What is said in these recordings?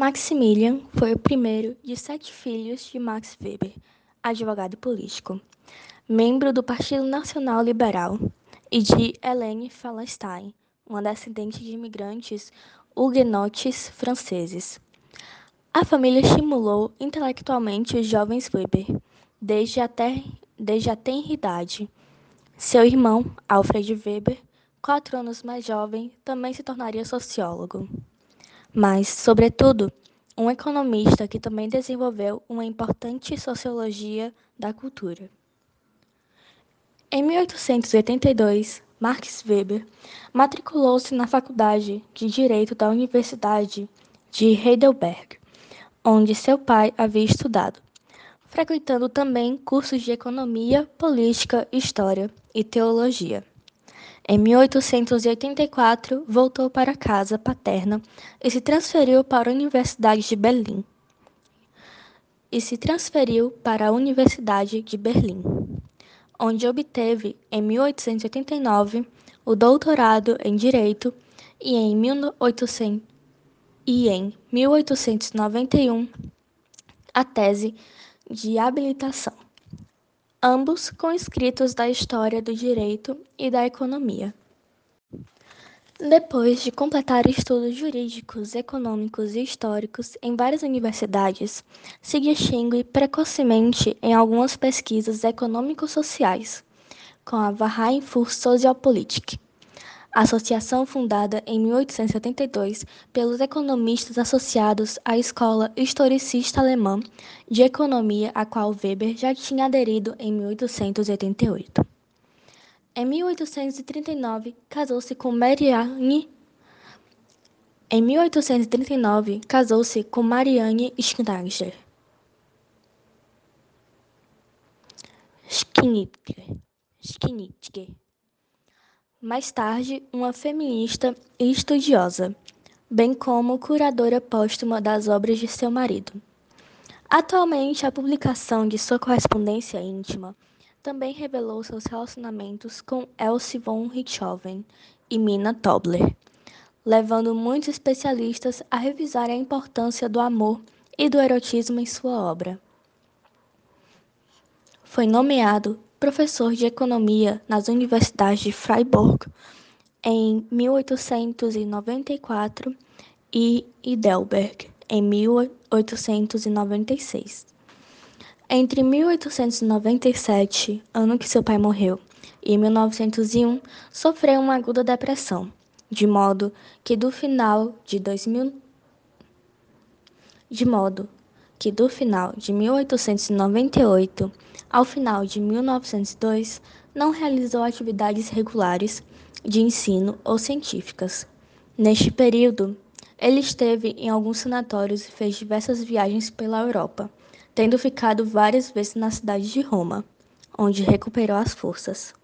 Maximilian foi o primeiro de sete filhos de Max Weber, advogado político, membro do Partido Nacional Liberal, e de Helene Fallenstein, uma descendente de imigrantes huguenotes franceses. A família estimulou intelectualmente os jovens Weber desde a, ter, desde a tenra idade. Seu irmão, Alfred Weber, quatro anos mais jovem, também se tornaria sociólogo. Mas, sobretudo, um economista que também desenvolveu uma importante sociologia da cultura. Em 1882, Max Weber matriculou-se na Faculdade de Direito da Universidade de Heidelberg, onde seu pai havia estudado, frequentando também cursos de economia, política, história e teologia. Em 1884, voltou para a casa paterna e se transferiu para a Universidade de Berlim. E se transferiu para a Universidade de Berlim onde obteve, em 1889, o doutorado em Direito e em, 1800, e em 1891 a tese de habilitação, ambos com escritos da história do direito e da economia. Depois de completar estudos jurídicos, econômicos e históricos em várias universidades, se distingue precocemente em algumas pesquisas econômico-sociais, com a Verein für Sozialpolitik, associação fundada em 1872 pelos economistas associados à Escola Historicista Alemã de Economia, a qual Weber já tinha aderido em 1888. Em 1839, casou-se com Marianne. Em 1839, casou-se com Marianne Schneider. Schnittger. Schnittger. Mais tarde, uma feminista e estudiosa, bem como curadora póstuma das obras de seu marido. Atualmente, a publicação de sua correspondência íntima também revelou seus relacionamentos com Elsie von Richthofen e Mina Tobler, levando muitos especialistas a revisar a importância do amor e do erotismo em sua obra. Foi nomeado professor de economia nas universidades de Freiburg em 1894 e Heidelberg em 1896. Entre 1897, ano que seu pai morreu, e 1901, sofreu uma aguda depressão, de modo que do final de 2000 de modo que do final de 1898 ao final de 1902 não realizou atividades regulares de ensino ou científicas. Neste período, ele esteve em alguns sanatórios e fez diversas viagens pela Europa tendo ficado várias vezes na cidade de Roma, onde recuperou as forças.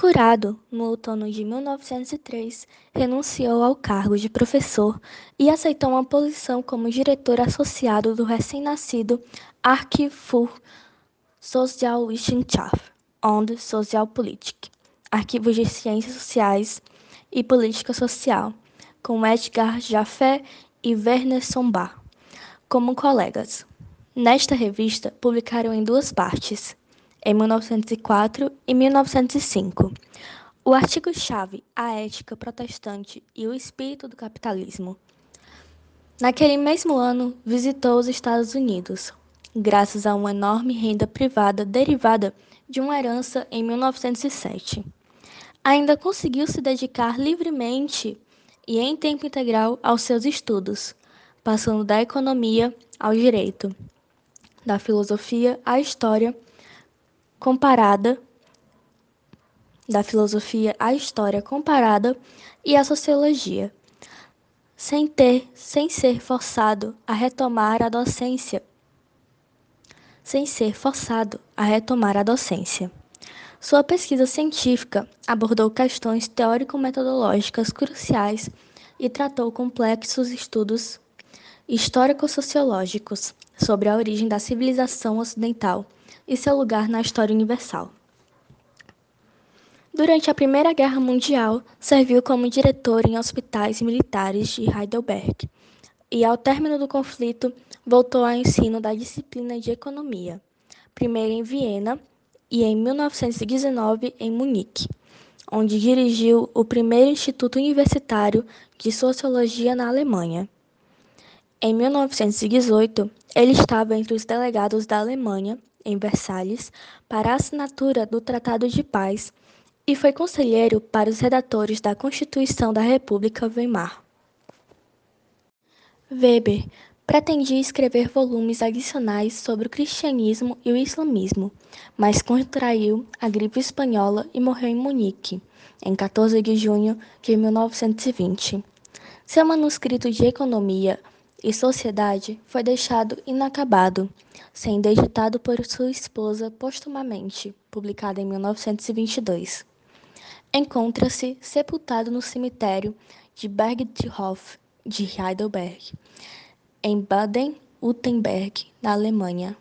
Curado, no outono de 1903, renunciou ao cargo de professor e aceitou uma posição como diretor associado do recém-nascido Archiv für Sozialwissenschaft und Sozialpolitik, Arquivo de Ciências Sociais e Política Social, com Edgar Jaffe e Werner Sombart como colegas. Nesta revista, publicaram em duas partes, em 1904 e 1905, o artigo-chave A Ética Protestante e o Espírito do Capitalismo. Naquele mesmo ano, visitou os Estados Unidos, graças a uma enorme renda privada derivada de uma herança em 1907. Ainda conseguiu se dedicar livremente e em tempo integral aos seus estudos passando da economia ao direito, da filosofia à história comparada, da filosofia à história comparada e à sociologia, sem ter, sem ser forçado a retomar a docência, sem ser forçado a retomar a docência. Sua pesquisa científica abordou questões teórico-metodológicas cruciais e tratou complexos estudos histórico-sociológicos sobre a origem da civilização ocidental e seu lugar na história universal. Durante a Primeira Guerra Mundial, serviu como diretor em hospitais militares de Heidelberg e, ao término do conflito, voltou ao ensino da disciplina de economia, primeiro em Viena e em 1919 em Munique, onde dirigiu o primeiro Instituto Universitário de Sociologia na Alemanha. Em 1918, ele estava entre os delegados da Alemanha, em Versalhes, para a assinatura do Tratado de Paz e foi conselheiro para os redatores da Constituição da República Weimar. Weber pretendia escrever volumes adicionais sobre o cristianismo e o islamismo, mas contraiu a gripe espanhola e morreu em Munique, em 14 de junho de 1920. Seu manuscrito de economia e sociedade foi deixado inacabado, sendo editado por sua esposa postumamente, publicado em 1922. Encontra-se sepultado no cemitério de Bergdorf de Heidelberg, em Baden-Württemberg, na Alemanha.